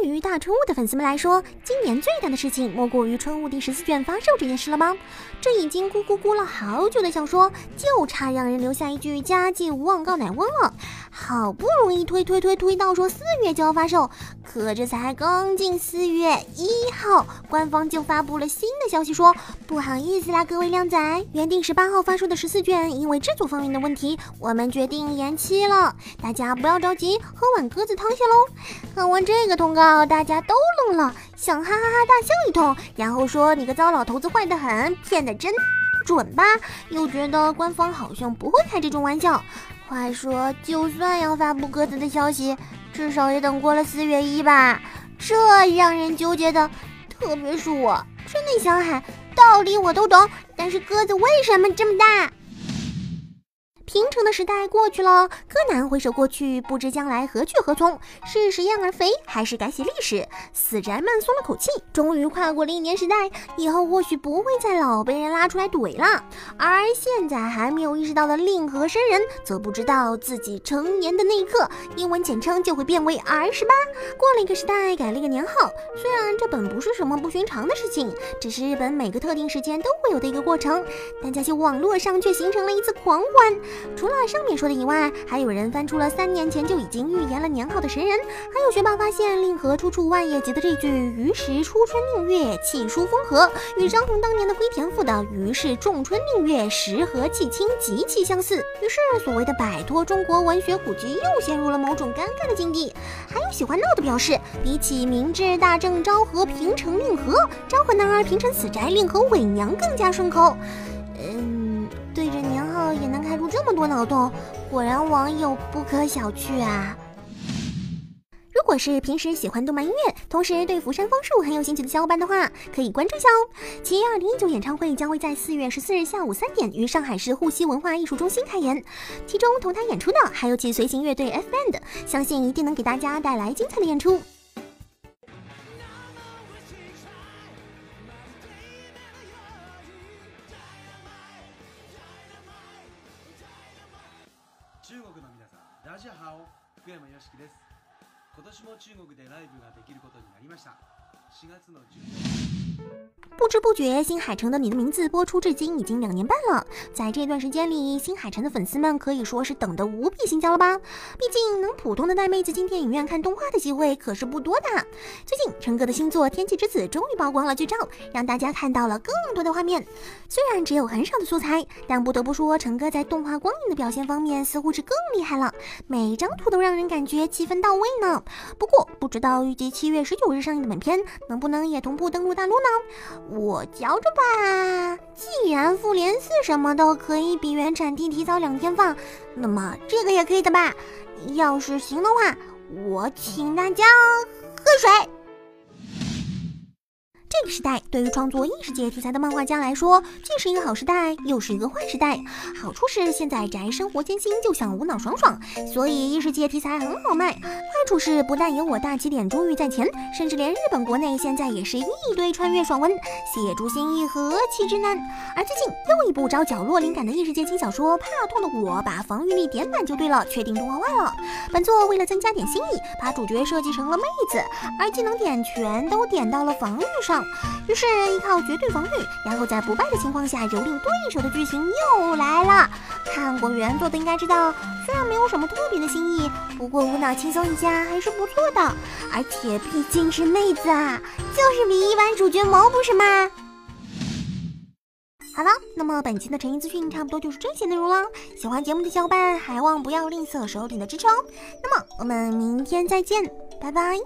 对于大春物的粉丝们来说，今年最大的事情莫过于春物第十四卷发售这件事了吗？这已经咕咕咕了好久的小说，就差让人留下一句“家祭无忘告乃翁”了。好不容易推推推推到说四月就要发售，可这才刚进四月一号，官方就发布了新的消息，说不好意思啦，各位靓仔，原定十八号发售的十四卷，因为制作方面的问题，我们决定延期了。大家不要着急，喝碗鸽子汤先喽。看完这个通告，大家都愣了，想哈哈哈大笑一通，然后说你个糟老头子坏得很，骗的真准吧？又觉得官方好像不会开这种玩笑。话说，就算要发布鸽子的消息，至少也等过了四月一吧？这让人纠结的，特别是我，真的想喊道理我都懂，但是鸽子为什么这么大？平成的时代过去了，柯南回首过去，不知将来何去何从，是食燕而肥，还是改写历史？死宅们松了口气，终于跨过了一年时代，以后或许不会再老被人拉出来怼了。而现在还没有意识到的令和生人，则不知道自己成年的那一刻，英文简称就会变为 R 十八。过了一个时代，改了一个年号，虽然这本不是什么不寻常的事情，只是日本每个特定时间都会有的一个过程，但在网络上却形成了一次狂欢。除了上面说的以外，还有人翻出了三年前就已经预言了年号的神人，还有学霸发现令和出处万叶集的这句“于是初春令月，气疏风和”，与张衡当年的龟田赋的“于是仲春令月，时和气清”极其相似。于是所谓的摆脱中国文学古籍又陷入了某种尴尬的境地。还有喜欢闹的表示，比起明治大正昭和平成令和，昭和男儿平成死宅令和伪娘更加顺口。这么多脑洞，果然网友不可小觑啊！如果是平时喜欢动漫音乐，同时对福山芳树很有兴趣的小伙伴的话，可以关注一下哦。其二零一九演唱会将会在四月十四日下午三点于上海市沪西文化艺术中心开演，其中同台演出的还有其随行乐队 F Band，相信一定能给大家带来精彩的演出。中国の皆さん、ラジハオ福山よしきです。今年も中国でライブができることになりました。4月の14不知不觉，新海诚的《你的名字》播出至今已经两年半了。在这段时间里，新海诚的粉丝们可以说是等得无比心焦了吧？毕竟能普通的带妹子进电影院看动画的机会可是不多的。最近，陈哥的新作《天气之子》终于曝光了剧照，让大家看到了更多的画面。虽然只有很少的素材，但不得不说，陈哥在动画光影的表现方面似乎是更厉害了，每张图都让人感觉气氛到位呢。不过，不知道预计七月十九日上映的本片能不能也同步登陆大陆呢？我嚼着吧。既然复联四什么都可以比原产地提早两天放，那么这个也可以的吧？要是行的话，我请大家喝水。时代对于创作异世界题材的漫画家来说，既是一个好时代，又是一个坏时代。好处是现在宅生活艰辛，就想无脑爽爽，所以异世界题材很好卖。坏处是不但有我大起点珠玉在前，甚至连日本国内现在也是一堆穿越爽文，写出新意何其之难。而最近又一部找角落灵感的异世界轻小说《怕痛的我》，把防御力点满就对了，确定动画化了。本作为了增加点新意，把主角设计成了妹子，而技能点全都点到了防御上。于是依靠绝对防御，然后在不败的情况下蹂躏对手的剧情又来了。看过原作的应该知道，虽然没有什么特别的新意，不过无脑轻松一下还是不错的。而且毕竟是妹子啊，就是比一般主角萌，不是吗？好了，那么本期的成音资讯差不多就是这些内容了。喜欢节目的小伙伴还望不要吝啬手里的支持哦。那么我们明天再见，拜拜。